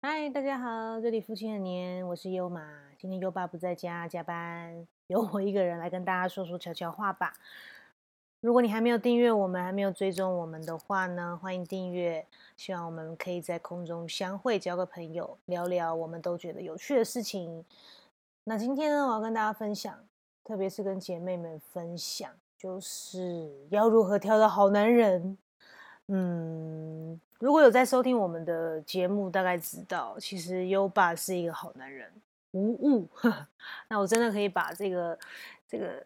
嗨，大家好，这里父亲很年，我是优马。今天优爸不在家加班，由我一个人来跟大家说说悄悄话吧。如果你还没有订阅我们，还没有追踪我们的话呢，欢迎订阅。希望我们可以在空中相会，交个朋友，聊聊我们都觉得有趣的事情。那今天呢，我要跟大家分享，特别是跟姐妹们分享，就是要如何挑到好男人。嗯，如果有在收听我们的节目，大概知道，其实优爸是一个好男人，无误。那我真的可以把这个这个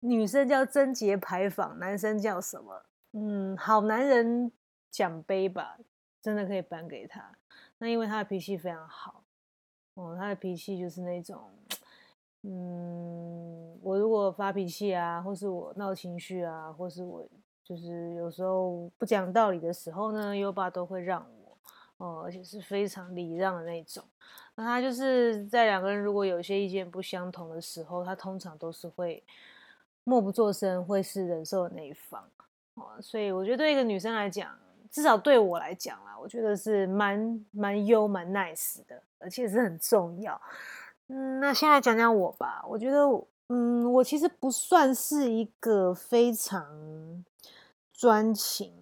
女生叫贞洁牌坊，男生叫什么？嗯，好男人奖杯吧，真的可以颁给他。那因为他的脾气非常好，哦，他的脾气就是那种，嗯，我如果发脾气啊，或是我闹情绪啊，或是我。就是有时候不讲道理的时候呢，优爸都会让我哦，而且是非常礼让的那种。那他就是在两个人如果有一些意见不相同的时候，他通常都是会默不作声，会是忍受的那一方哦。所以我觉得对一个女生来讲，至少对我来讲啦，我觉得是蛮蛮优蛮 nice 的，而且是很重要。嗯，那先来讲讲我吧，我觉得嗯，我其实不算是一个非常。专情，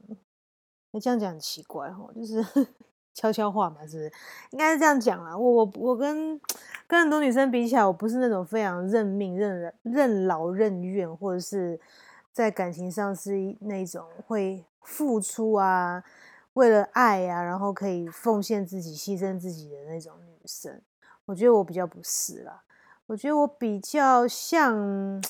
那这样讲很奇怪，就是 悄悄话嘛，是不是？应该是这样讲啦。我我我跟跟很多女生比起来，我不是那种非常认命、任任劳任怨，或者是在感情上是那种会付出啊，为了爱啊，然后可以奉献自己、牺牲自己的那种女生。我觉得我比较不是啦，我觉得我比较像。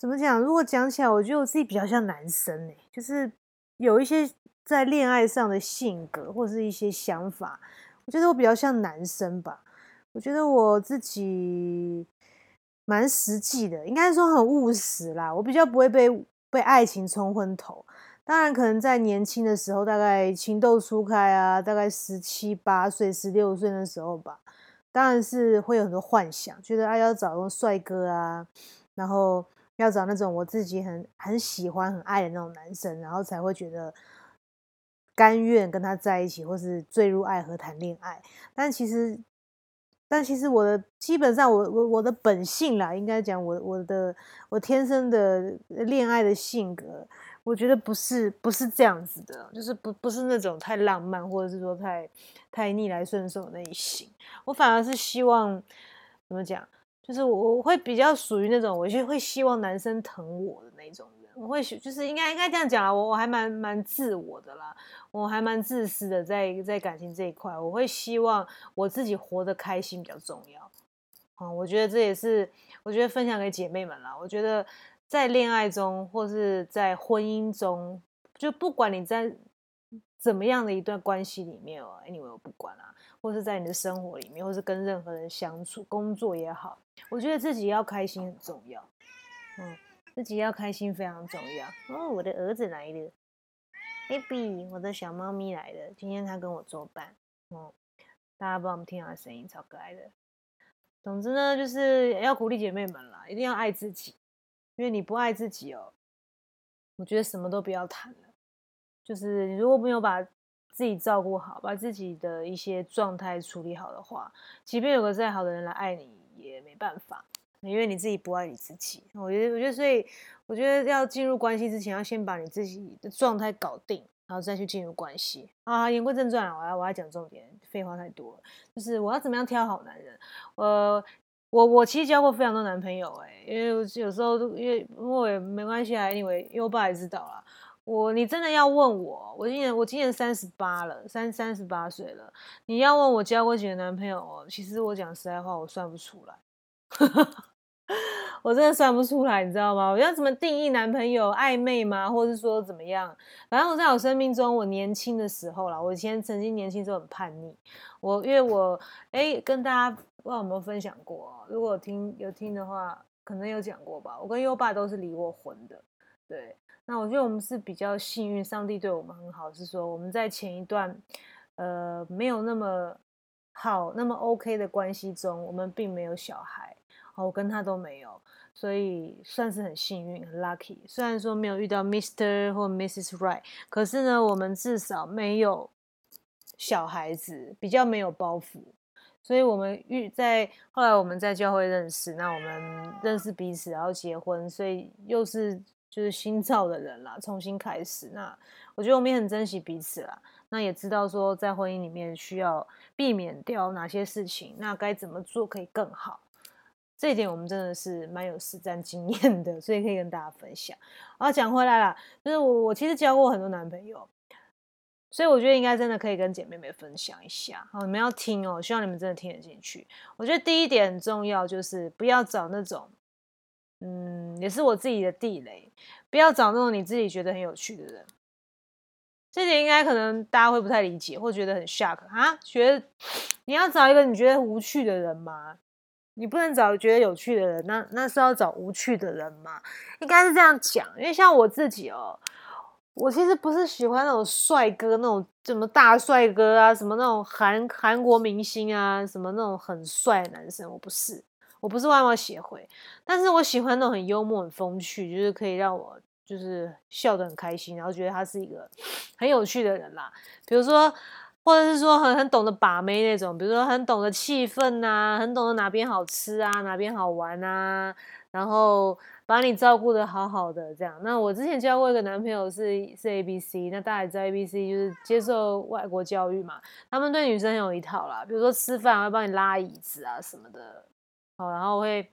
怎么讲？如果讲起来，我觉得我自己比较像男生呢，就是有一些在恋爱上的性格或者是一些想法，我觉得我比较像男生吧。我觉得我自己蛮实际的，应该说很务实啦。我比较不会被被爱情冲昏头。当然，可能在年轻的时候，大概情窦初开啊，大概十七八岁、十六岁的时候吧，当然是会有很多幻想，觉得哎要找个帅哥啊，然后。要找那种我自己很很喜欢、很爱的那种男生，然后才会觉得甘愿跟他在一起，或是坠入爱河谈恋爱。但其实，但其实我的基本上，我我我的本性啦，应该讲我我的我天生的恋爱的性格，我觉得不是不是这样子的，就是不不是那种太浪漫，或者是说太太逆来顺受那一型。我反而是希望怎么讲？就是我我会比较属于那种，我就会希望男生疼我的那种人。我会就是应该应该这样讲啊，我我还蛮蛮自我的啦，我还蛮自私的，在在感情这一块，我会希望我自己活得开心比较重要。嗯，我觉得这也是我觉得分享给姐妹们啦。我觉得在恋爱中或是在婚姻中，就不管你在怎么样的一段关系里面哦，anyway 我不管啦。或是在你的生活里面，或是跟任何人相处、工作也好，我觉得自己要开心很重要。嗯，自己要开心非常重要。哦，我的儿子来了，baby，我的小猫咪来了，今天它跟我作伴。哦，大家帮我们听下声音，超可爱的。总之呢，就是要鼓励姐妹们啦，一定要爱自己，因为你不爱自己哦，我觉得什么都不要谈了。就是你如果没有把自己照顾好，把自己的一些状态处理好的话，即便有个再好的人来爱你，也没办法，因为你自己不爱你自己。我觉得，我觉得，所以我觉得要进入关系之前，要先把你自己的状态搞定，然后再去进入关系啊。言归正传，我要我要讲重点，废话太多了。就是我要怎么样挑好男人？呃，我我其实交过非常多男朋友，哎，因为有时候都因为我也没关系啊因为我爸也知道了。我，你真的要问我？我今年我今年三十八了，三三十八岁了。你要问我交过几个男朋友哦？其实我讲实在话，我算不出来，我真的算不出来，你知道吗？我要怎么定义男朋友暧昧吗？或者是说怎么样？反正我在我生命中，我年轻的时候啦，我以前曾经年轻时候很叛逆。我因为我哎，跟大家不知道有没有分享过？如果听有听的话，可能有讲过吧。我跟优爸都是离过婚的，对。那我觉得我们是比较幸运，上帝对我们很好，是说我们在前一段，呃，没有那么好、那么 OK 的关系中，我们并没有小孩，我跟他都没有，所以算是很幸运、很 lucky。虽然说没有遇到 Mr 或 Mrs Right，可是呢，我们至少没有小孩子，比较没有包袱。所以我们遇在后来我们在教会认识，那我们认识彼此，然后结婚，所以又是就是新造的人啦，重新开始。那我觉得我们也很珍惜彼此啦，那也知道说在婚姻里面需要避免掉哪些事情，那该怎么做可以更好。这一点我们真的是蛮有实战经验的，所以可以跟大家分享。然后讲回来了，就是我我其实交过很多男朋友。所以我觉得应该真的可以跟姐妹们分享一下，好，你们要听哦，希望你们真的听得进去。我觉得第一点很重要，就是不要找那种，嗯，也是我自己的地雷，不要找那种你自己觉得很有趣的人。这点应该可能大家会不太理解，或觉得很 shock 啊，觉得你要找一个你觉得无趣的人吗？你不能找觉得有趣的人，那那是要找无趣的人吗？应该是这样讲，因为像我自己哦。我其实不是喜欢那种帅哥，那种什么大帅哥啊，什么那种韩韩国明星啊，什么那种很帅的男生，我不是，我不是外貌协会，但是我喜欢那种很幽默、很风趣，就是可以让我就是笑得很开心，然后觉得他是一个很有趣的人啦。比如说，或者是说很很懂得把妹那种，比如说很懂得气氛呐，很懂得哪边好吃啊，哪边好玩啊，然后。把你照顾的好好的，这样。那我之前交过一个男朋友是是 A B C，那大家也知道 A B C 就是接受外国教育嘛，他们对女生很有一套啦，比如说吃饭会帮你拉椅子啊什么的，然后会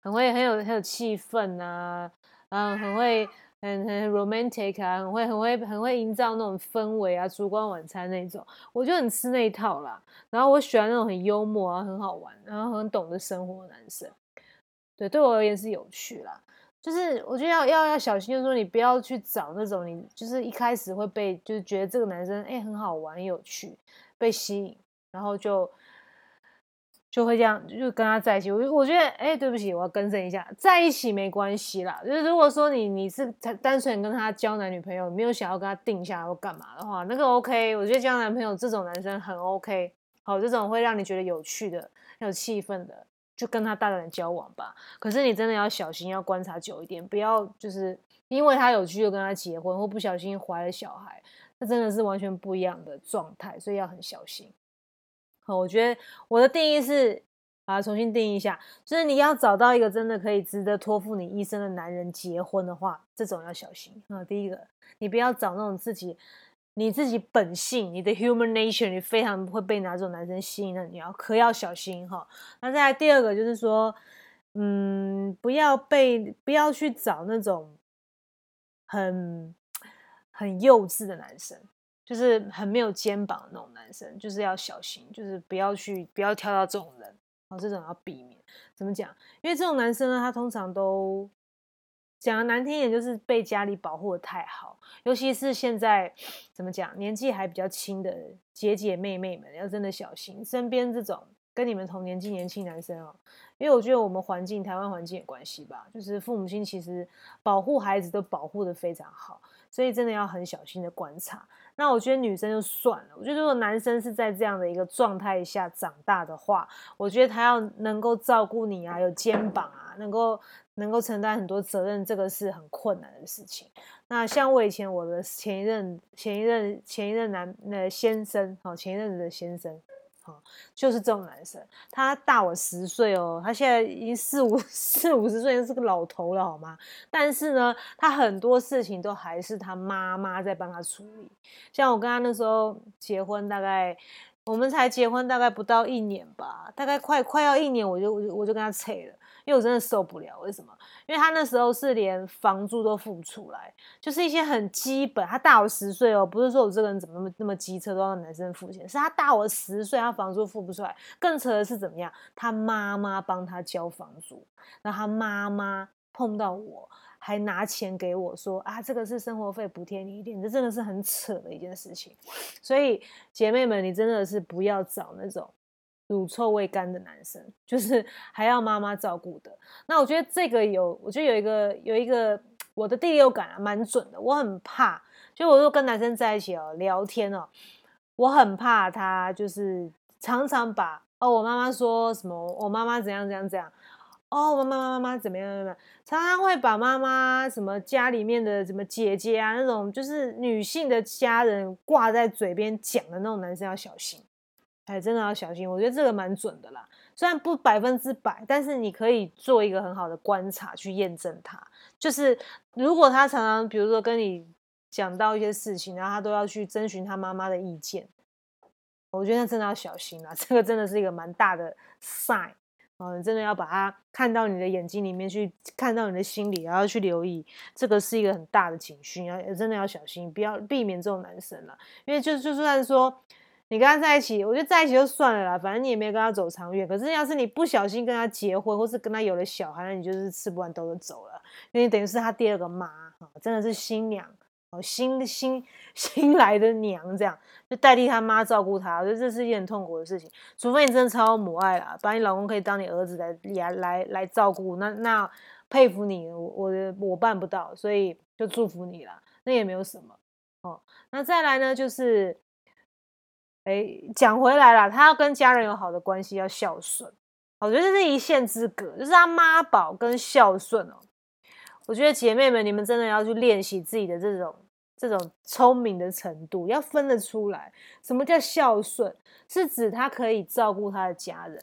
很会很有很有气氛啊，然后很会很很 romantic 啊，很会很会很会营造那种氛围啊，烛光晚餐那种，我就很吃那一套啦。然后我喜欢那种很幽默啊，很好玩，然后很懂得生活的男生，对，对我而言是有趣啦。就是我觉得要要要小心，就是说你不要去找那种你就是一开始会被就是觉得这个男生哎很好玩有趣被吸引，然后就就会这样就跟他在一起。我我觉得哎对不起，我要更正一下，在一起没关系啦。就是如果说你你是单纯跟他交男女朋友，没有想要跟他定下来或干嘛的话，那个 OK。我觉得交男朋友这种男生很 OK，好，这种会让你觉得有趣的、有气氛的。就跟他大胆的交往吧，可是你真的要小心，要观察久一点，不要就是因为他有趣就跟他结婚，或不小心怀了小孩，那真的是完全不一样的状态，所以要很小心。好，我觉得我的定义是，啊，重新定义一下，就是你要找到一个真的可以值得托付你一生的男人结婚的话，这种要小心啊。第一个，你不要找那种自己。你自己本性，你的 human nature，你非常会被哪种男生吸引，的你要可要小心哈。那再来第二个就是说，嗯，不要被不要去找那种很很幼稚的男生，就是很没有肩膀的那种男生，就是要小心，就是不要去不要挑到这种人，哦，这种要避免。怎么讲？因为这种男生呢，他通常都。讲的难听一点，就是被家里保护的太好，尤其是现在怎么讲，年纪还比较轻的姐姐妹妹们，要真的小心身边这种跟你们同年纪年轻男生哦，因为我觉得我们环境，台湾环境有关系吧，就是父母亲其实保护孩子都保护的非常好，所以真的要很小心的观察。那我觉得女生就算了，我觉得如果男生是在这样的一个状态下长大的话，我觉得他要能够照顾你啊，有肩膀啊，能够。能够承担很多责任，这个是很困难的事情。那像我以前我的前一任、前一任、前一任男那先生，好，前一任的先生，就是这种男生。他大我十岁哦，他现在已经四五 四五十岁，是个老头了，好吗？但是呢，他很多事情都还是他妈妈在帮他处理。像我跟他那时候结婚，大概我们才结婚大概不到一年吧，大概快快要一年，我就我就我就跟他扯了。因为我真的受不了，为什么？因为他那时候是连房租都付不出来，就是一些很基本。他大我十岁哦，不是说我这个人怎么那么那么机车都让男生付钱，是他大我十岁，他房租付不出来。更扯的是怎么样？他妈妈帮他交房租，那他妈妈碰到我还拿钱给我说啊，这个是生活费补贴你一点，这真的是很扯的一件事情。所以姐妹们，你真的是不要找那种。乳臭未干的男生，就是 还要妈妈照顾的。那我觉得这个有，我觉得有一个有一个我的第六感啊，蛮准的。我很怕，就我说跟男生在一起哦，聊天哦，我很怕他就是常常把哦，我妈妈说什么，我妈妈怎样怎样怎样，哦，妈妈妈妈怎么样怎么样，常常会把妈妈什么家里面的什么姐姐啊那种就是女性的家人挂在嘴边讲的那种男生要小心，哎，真的要小心。我觉得这个蛮准的啦，虽然不百分之百，但是你可以做一个很好的观察去验证他。就是如果他常常比如说跟你讲到一些事情，然后他都要去征询他妈妈的意见，我觉得真的要小心啦。这个真的是一个蛮大的 sign。哦，你真的要把它看到你的眼睛里面去，看到你的心里，然后去留意，这个是一个很大的警讯，要真的要小心，不要避免这种男生了。因为就就算说你跟他在一起，我觉得在一起就算了啦，反正你也没有跟他走长远。可是要是你不小心跟他结婚，或是跟他有了小孩，那你就是吃不完兜着走了，因为等于是他第二个妈，真的是新娘。新新 新来的娘，这样就代替他妈照顾他，我觉得这是一件很痛苦的事情。除非你真的超母爱啦，把你老公可以当你儿子来来来来照顾，那那佩服你，我我我办不到，所以就祝福你了。那也没有什么哦。那再来呢，就是哎讲回来了，他要跟家人有好的关系，要孝顺，我觉得这是一线之隔，就是他妈宝跟孝顺哦。我觉得姐妹们，你们真的要去练习自己的这种。这种聪明的程度要分得出来，什么叫孝顺？是指他可以照顾他的家人，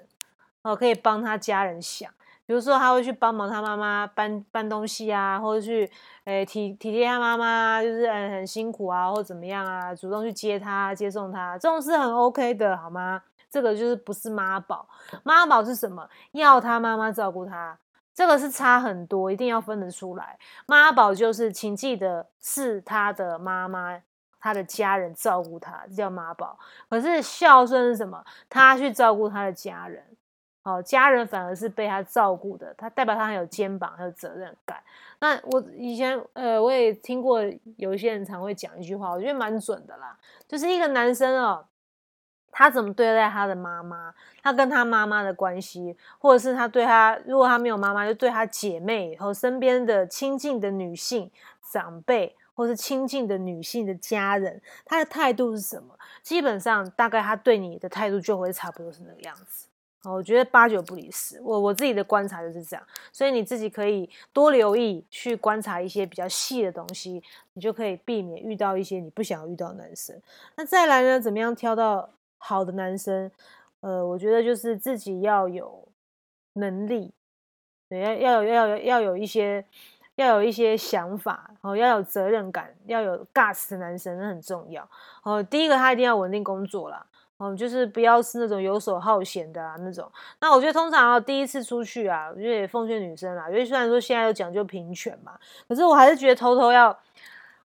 哦，可以帮他家人想，比如说他会去帮忙他妈妈搬搬东西啊，或者去诶体体贴他妈妈，就是很很辛苦啊，或怎么样啊，主动去接他接送他，这种是很 OK 的，好吗？这个就是不是妈宝，妈宝是什么？要他妈妈照顾他。这个是差很多，一定要分得出来。妈宝就是，请记得是他的妈妈，他的家人照顾他，这叫妈宝。可是孝顺是什么？他去照顾他的家人，哦，家人反而是被他照顾的，他代表他很有肩膀，很有责任感。那我以前呃，我也听过有一些人常会讲一句话，我觉得蛮准的啦，就是一个男生哦。他怎么对待他的妈妈？他跟他妈妈的关系，或者是他对他，如果他没有妈妈，就对他姐妹和身边的亲近的女性长辈，或是亲近的女性的家人，他的态度是什么？基本上，大概他对你的态度就会差不多是那个样子。我觉得八九不离十。我我自己的观察就是这样，所以你自己可以多留意，去观察一些比较细的东西，你就可以避免遇到一些你不想要遇到的男生。那再来呢？怎么样挑到？好的男生，呃，我觉得就是自己要有能力，对，要要有要有要有一些要有一些想法，然哦，要有责任感，要有 gas 的男生，那很重要。哦，第一个他一定要稳定工作啦，哦，就是不要是那种游手好闲的啊那种。那我觉得通常啊，第一次出去啊，我觉得也奉劝女生啦，因为虽然说现在有讲究平权嘛，可是我还是觉得偷偷要。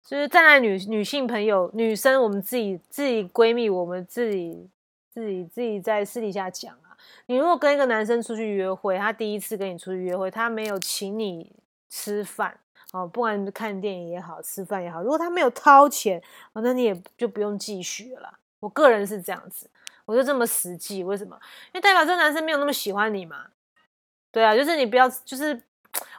就是站在女女性朋友、女生，我们自己自己闺蜜，我们自己自己自己在私底下讲啊。你如果跟一个男生出去约会，他第一次跟你出去约会，他没有请你吃饭哦，不管看电影也好，吃饭也好，如果他没有掏钱，哦那你也就不用继续了。我个人是这样子，我就这么实际。为什么？因为代表这个男生没有那么喜欢你嘛。对啊，就是你不要，就是。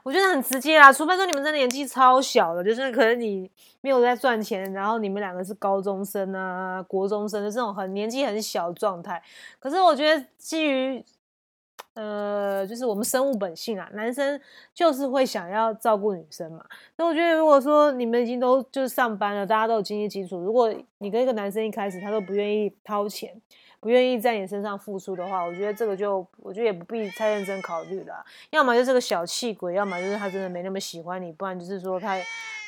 我觉得很直接啦，除非说你们真的年纪超小的，就是可能你没有在赚钱，然后你们两个是高中生啊、国中生的这种很年纪很小的状态。可是我觉得基于呃，就是我们生物本性啊，男生就是会想要照顾女生嘛。那我觉得如果说你们已经都就是上班了，大家都有经济基础，如果你跟一个男生一开始他都不愿意掏钱。不愿意在你身上付出的话，我觉得这个就，我觉得也不必太认真考虑了。要么就是个小气鬼，要么就是他真的没那么喜欢你，不然就是说他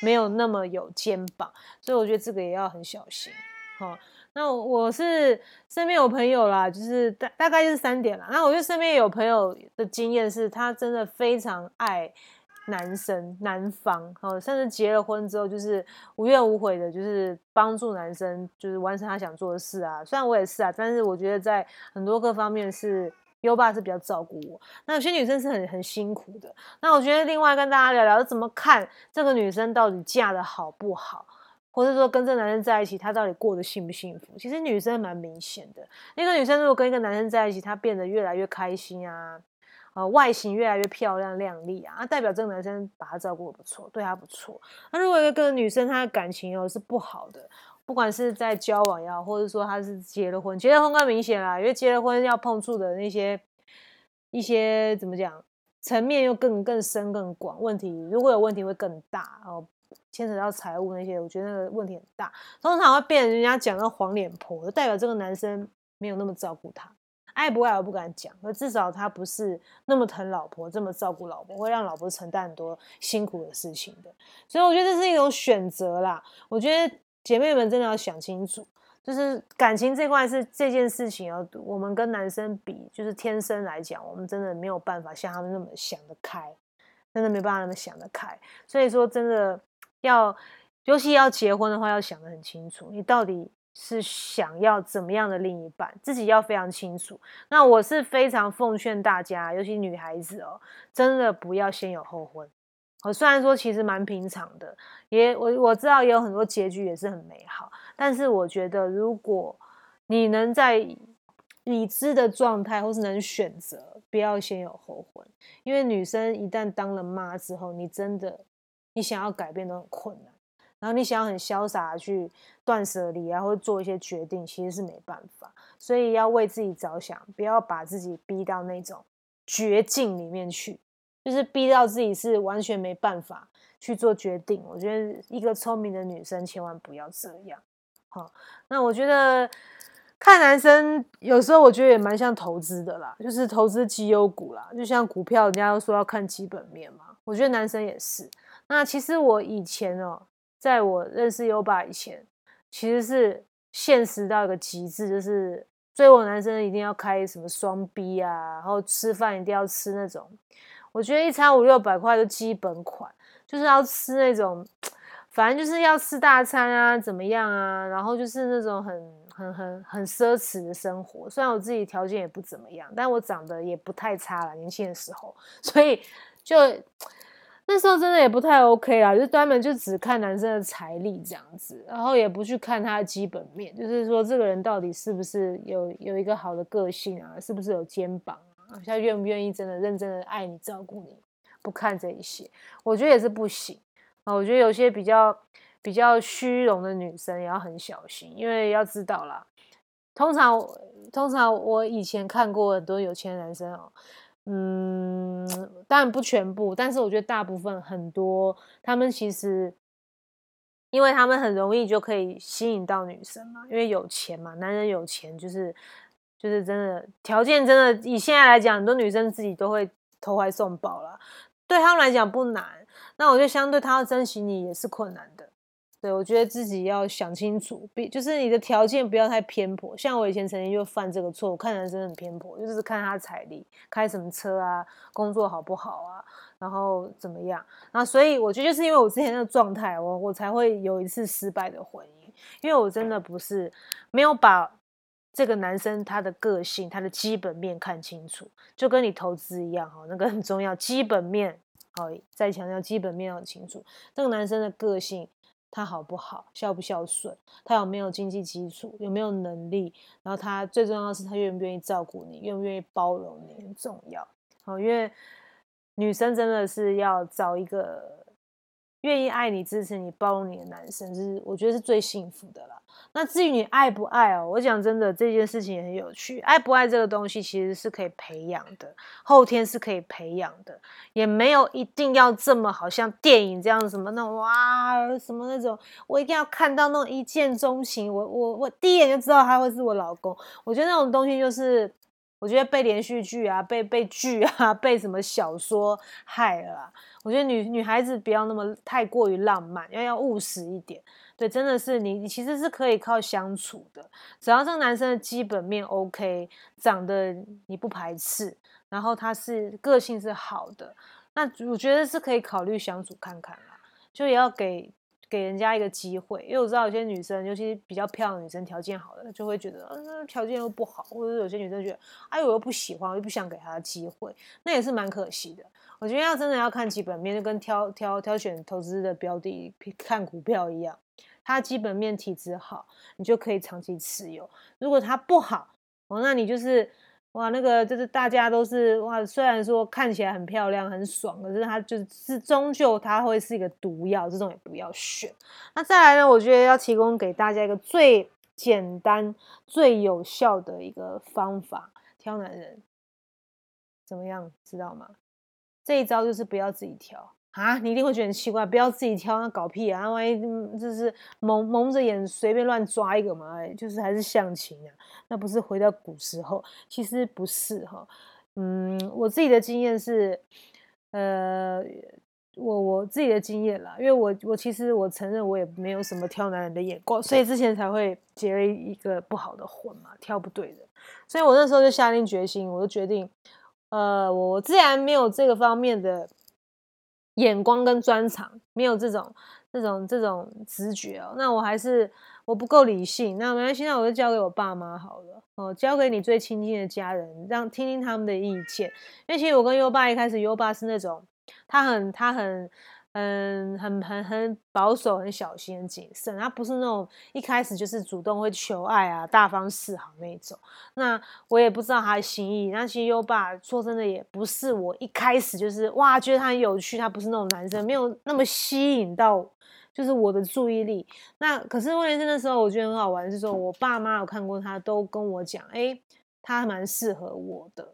没有那么有肩膀。所以我觉得这个也要很小心。好，那我是身边有朋友啦，就是大大概就是三点啦。那我觉得身边有朋友的经验是，他真的非常爱。男生男方哦，甚至结了婚之后，就是无怨无悔的，就是帮助男生，就是完成他想做的事啊。虽然我也是啊，但是我觉得在很多各方面是优爸是比较照顾我。那有些女生是很很辛苦的。那我觉得另外跟大家聊聊，怎么看这个女生到底嫁的好不好，或者说跟这男生在一起，她到底过得幸不幸福？其实女生蛮明显的。一个女生如果跟一个男生在一起，她变得越来越开心啊。呃，外形越来越漂亮靓丽啊，那代表这个男生把她照顾的不错，对她不错。那如果一个女生她的感情哦是不好的，不管是在交往也好，或者说她是结了婚，结了婚更明显啦，因为结了婚要碰触的那些一些怎么讲，层面又更更深更广，问题如果有问题会更大哦，牵扯到财务那些，我觉得那个问题很大，通常会变人家讲到黄脸婆，就代表这个男生没有那么照顾他，爱不爱我不敢讲，可至少他不是那么疼老婆，这么照顾老婆，会让老婆承担很多辛苦的事情的，所以我觉得这是一种选择啦，我觉得姐妹们真的要想清楚。就是感情这块是这件事情哦，我们跟男生比，就是天生来讲，我们真的没有办法像他们那么想得开，真的没办法那么想得开。所以说，真的要，尤其要结婚的话，要想得很清楚，你到底是想要怎么样的另一半，自己要非常清楚。那我是非常奉劝大家，尤其女孩子哦，真的不要先有后婚。我虽然说其实蛮平常的，也我我知道也有很多结局也是很美好，但是我觉得如果你能在已知的状态，或是能选择不要先有后婚，因为女生一旦当了妈之后，你真的你想要改变都很困难，然后你想要很潇洒去断舍离啊，或者做一些决定，其实是没办法，所以要为自己着想，不要把自己逼到那种绝境里面去。就是逼到自己是完全没办法去做决定，我觉得一个聪明的女生千万不要这样。好，那我觉得看男生有时候我觉得也蛮像投资的啦，就是投资绩优股啦，就像股票，人家都说要看基本面嘛。我觉得男生也是。那其实我以前哦，在我认识优爸以前，其实是现实到一个极致，就是追我男生一定要开什么双 B 啊，然后吃饭一定要吃那种。我觉得一餐五六百块就基本款，就是要吃那种，反正就是要吃大餐啊，怎么样啊？然后就是那种很很很很奢侈的生活。虽然我自己条件也不怎么样，但我长得也不太差了，年轻的时候，所以就那时候真的也不太 OK 啦，就专门就只看男生的财力这样子，然后也不去看他的基本面，就是说这个人到底是不是有有一个好的个性啊，是不是有肩膀啊。他愿不愿意真的认真的爱你、照顾你？不看这一些，我觉得也是不行啊。我觉得有些比较比较虚荣的女生也要很小心，因为要知道啦，通常通常我以前看过很多有钱男生哦，嗯，当然不全部，但是我觉得大部分很多，他们其实因为他们很容易就可以吸引到女生嘛，因为有钱嘛，男人有钱就是。就是真的条件真的以现在来讲，很多女生自己都会投怀送抱了，对他们来讲不难。那我觉得相对他要珍惜你也是困难的。对我觉得自己要想清楚，比就是你的条件不要太偏颇。像我以前曾经就犯这个错，我看男生很偏颇，就是看他财力，开什么车啊，工作好不好啊，然后怎么样。然后所以我觉得就是因为我之前那个状态，我我才会有一次失败的婚姻，因为我真的不是没有把。这个男生他的个性，他的基本面看清楚，就跟你投资一样哈，那个很重要，基本面好，再强调基本面要清楚。这个男生的个性，他好不好，孝不孝顺，他有没有经济基础，有没有能力，然后他最重要的是他愿不愿意照顾你，愿不愿意包容你，很重要。好，因为女生真的是要找一个。愿意爱你、支持你、包容你的男生，是我觉得是最幸福的了。那至于你爱不爱哦，我讲真的，这件事情也很有趣。爱不爱这个东西其实是可以培养的，后天是可以培养的，也没有一定要这么好像电影这样什么那种哇什么那种，我一定要看到那种一见钟情，我我我第一眼就知道他会是我老公。我觉得那种东西就是，我觉得被连续剧啊、被被剧啊、被什么小说害了。我觉得女女孩子不要那么太过于浪漫，要要务实一点。对，真的是你，你其实是可以靠相处的，只要这个男生的基本面 OK，长得你不排斥，然后他是个性是好的，那我觉得是可以考虑相处看看啦。就也要给给人家一个机会，因为我知道有些女生，尤其比较漂亮的女生，条件好的就会觉得，嗯，条件又不好，或者有些女生觉得，哎，我又不喜欢，我又不想给他机会，那也是蛮可惜的。我觉得要真的要看基本面，就跟挑挑挑选投资的标的看股票一样，它基本面体质好，你就可以长期持有；如果它不好，哦，那你就是哇，那个就是大家都是哇，虽然说看起来很漂亮很爽，可是它就是终究它会是一个毒药，这种也不要选。那再来呢，我觉得要提供给大家一个最简单、最有效的一个方法，挑男人怎么样，知道吗？这一招就是不要自己挑啊！你一定会觉得很奇怪，不要自己挑，那搞屁啊！万一就是蒙蒙着眼随便乱抓一个嘛，就是还是相亲啊？那不是回到古时候？其实不是哈。嗯，我自己的经验是，呃，我我自己的经验啦，因为我我其实我承认我也没有什么挑男人的眼光，所以之前才会结了一个不好的婚嘛，挑不对的。所以我那时候就下定决心，我就决定。呃，我自然没有这个方面的眼光跟专长，没有这种、这种、这种直觉哦。那我还是我不够理性，那没关系，那我就交给我爸妈好了。哦，交给你最亲近的家人，让听听他们的意见。因为其实我跟优爸一开始，优爸是那种他很、他很。嗯，很很很保守，很小心，很谨慎。他不是那种一开始就是主动会求爱啊，大方示好那种。那我也不知道他的心意。那其实优爸说真的也不是我一开始就是哇觉得他很有趣，他不是那种男生，没有那么吸引到就是我的注意力。那可是问题是那时候我觉得很好玩，是说我爸妈有看过他，都跟我讲，哎，他蛮适合我的。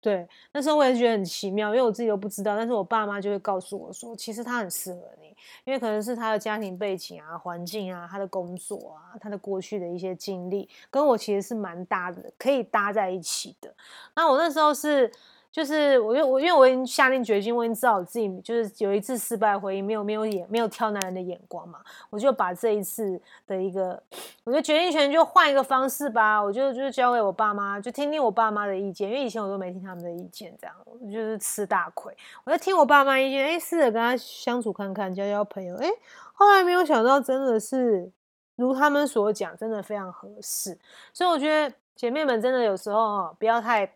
对，那时候我也觉得很奇妙，因为我自己都不知道，但是我爸妈就会告诉我说，其实他很适合你，因为可能是他的家庭背景啊、环境啊、他的工作啊、他的过去的一些经历，跟我其实是蛮搭的，可以搭在一起的。那我那时候是。就是我，因为我因为我已经下定决心，我已经知道我自己就是有一次失败回忆，没有没有眼没有挑男人的眼光嘛，我就把这一次的一个，我就决定权就换一个方式吧，我就就交给我爸妈，就听听我爸妈的意见，因为以前我都没听他们的意见，这样我就是吃大亏，我就听我爸妈意见，哎，试着跟他相处看看，交交朋友，哎，后来没有想到真的是如他们所讲，真的非常合适，所以我觉得姐妹们真的有时候哦，不要太。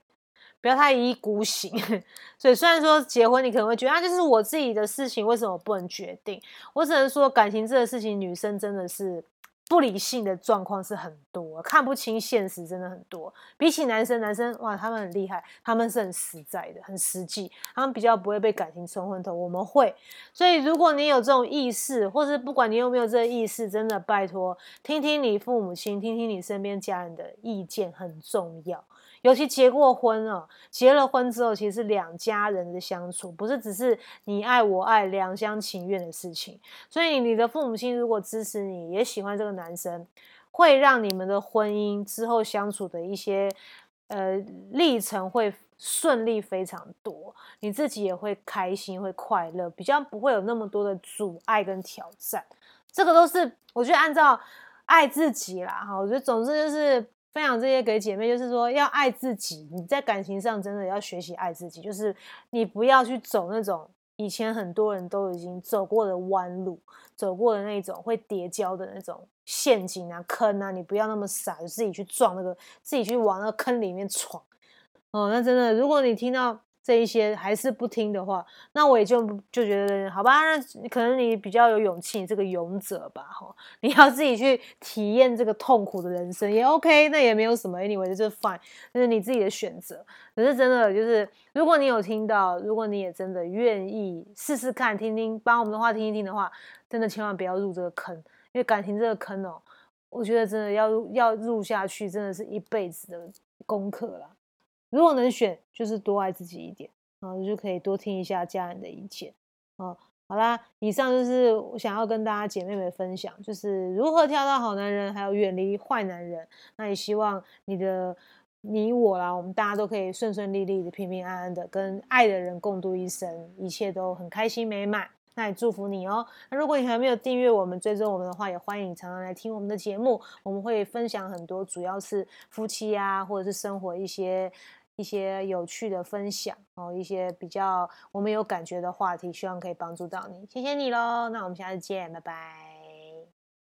不要太一意孤行，所以虽然说结婚，你可能会觉得啊，就是我自己的事情，为什么不能决定？我只能说，感情这个事情，女生真的是不理性的状况是很多，看不清现实真的很多。比起男生，男生哇，他们很厉害，他们是很实在的，很实际，他们比较不会被感情冲昏头。我们会，所以如果你有这种意识，或是不管你有没有这个意识，真的拜托，听听你父母亲，听听你身边家人的意见很重要。尤其结过婚了，结了婚之后，其实是两家人的相处，不是只是你爱我爱两厢情愿的事情。所以你的父母亲如果支持你，也喜欢这个男生，会让你们的婚姻之后相处的一些呃历程会顺利非常多，你自己也会开心会快乐，比较不会有那么多的阻碍跟挑战。这个都是我觉得按照爱自己啦，哈，我觉得总之就是。分享这些给姐妹，就是说要爱自己。你在感情上真的要学习爱自己，就是你不要去走那种以前很多人都已经走过的弯路，走过的那种会叠交的那种陷阱啊、坑啊，你不要那么傻，就自己去撞那个，自己去往那个坑里面闯。哦，那真的，如果你听到。这一些还是不听的话，那我也就就觉得好吧，那可能你比较有勇气，你这个勇者吧，哈，你要自己去体验这个痛苦的人生也 OK，那也没有什么，anyway 就是 fine，那是你自己的选择。可是真的就是，如果你有听到，如果你也真的愿意试试看，听听，把我们的话听一听的话，真的千万不要入这个坑，因为感情这个坑哦，我觉得真的要要入下去，真的是一辈子的功课了。如果能选，就是多爱自己一点啊，就可以多听一下家人的意见啊。好啦，以上就是我想要跟大家姐妹们分享，就是如何挑到好男人，还有远离坏男人。那也希望你的你我啦，我们大家都可以顺顺利利的、平平安安的，跟爱的人共度一生，一切都很开心美满。那也祝福你哦。那如果你还没有订阅我们、追踪我们的话，也欢迎常常来听我们的节目。我们会分享很多，主要是夫妻啊，或者是生活一些。一些有趣的分享哦，一些比较我们有感觉的话题，希望可以帮助到你。谢谢你喽，那我们下次见，拜拜。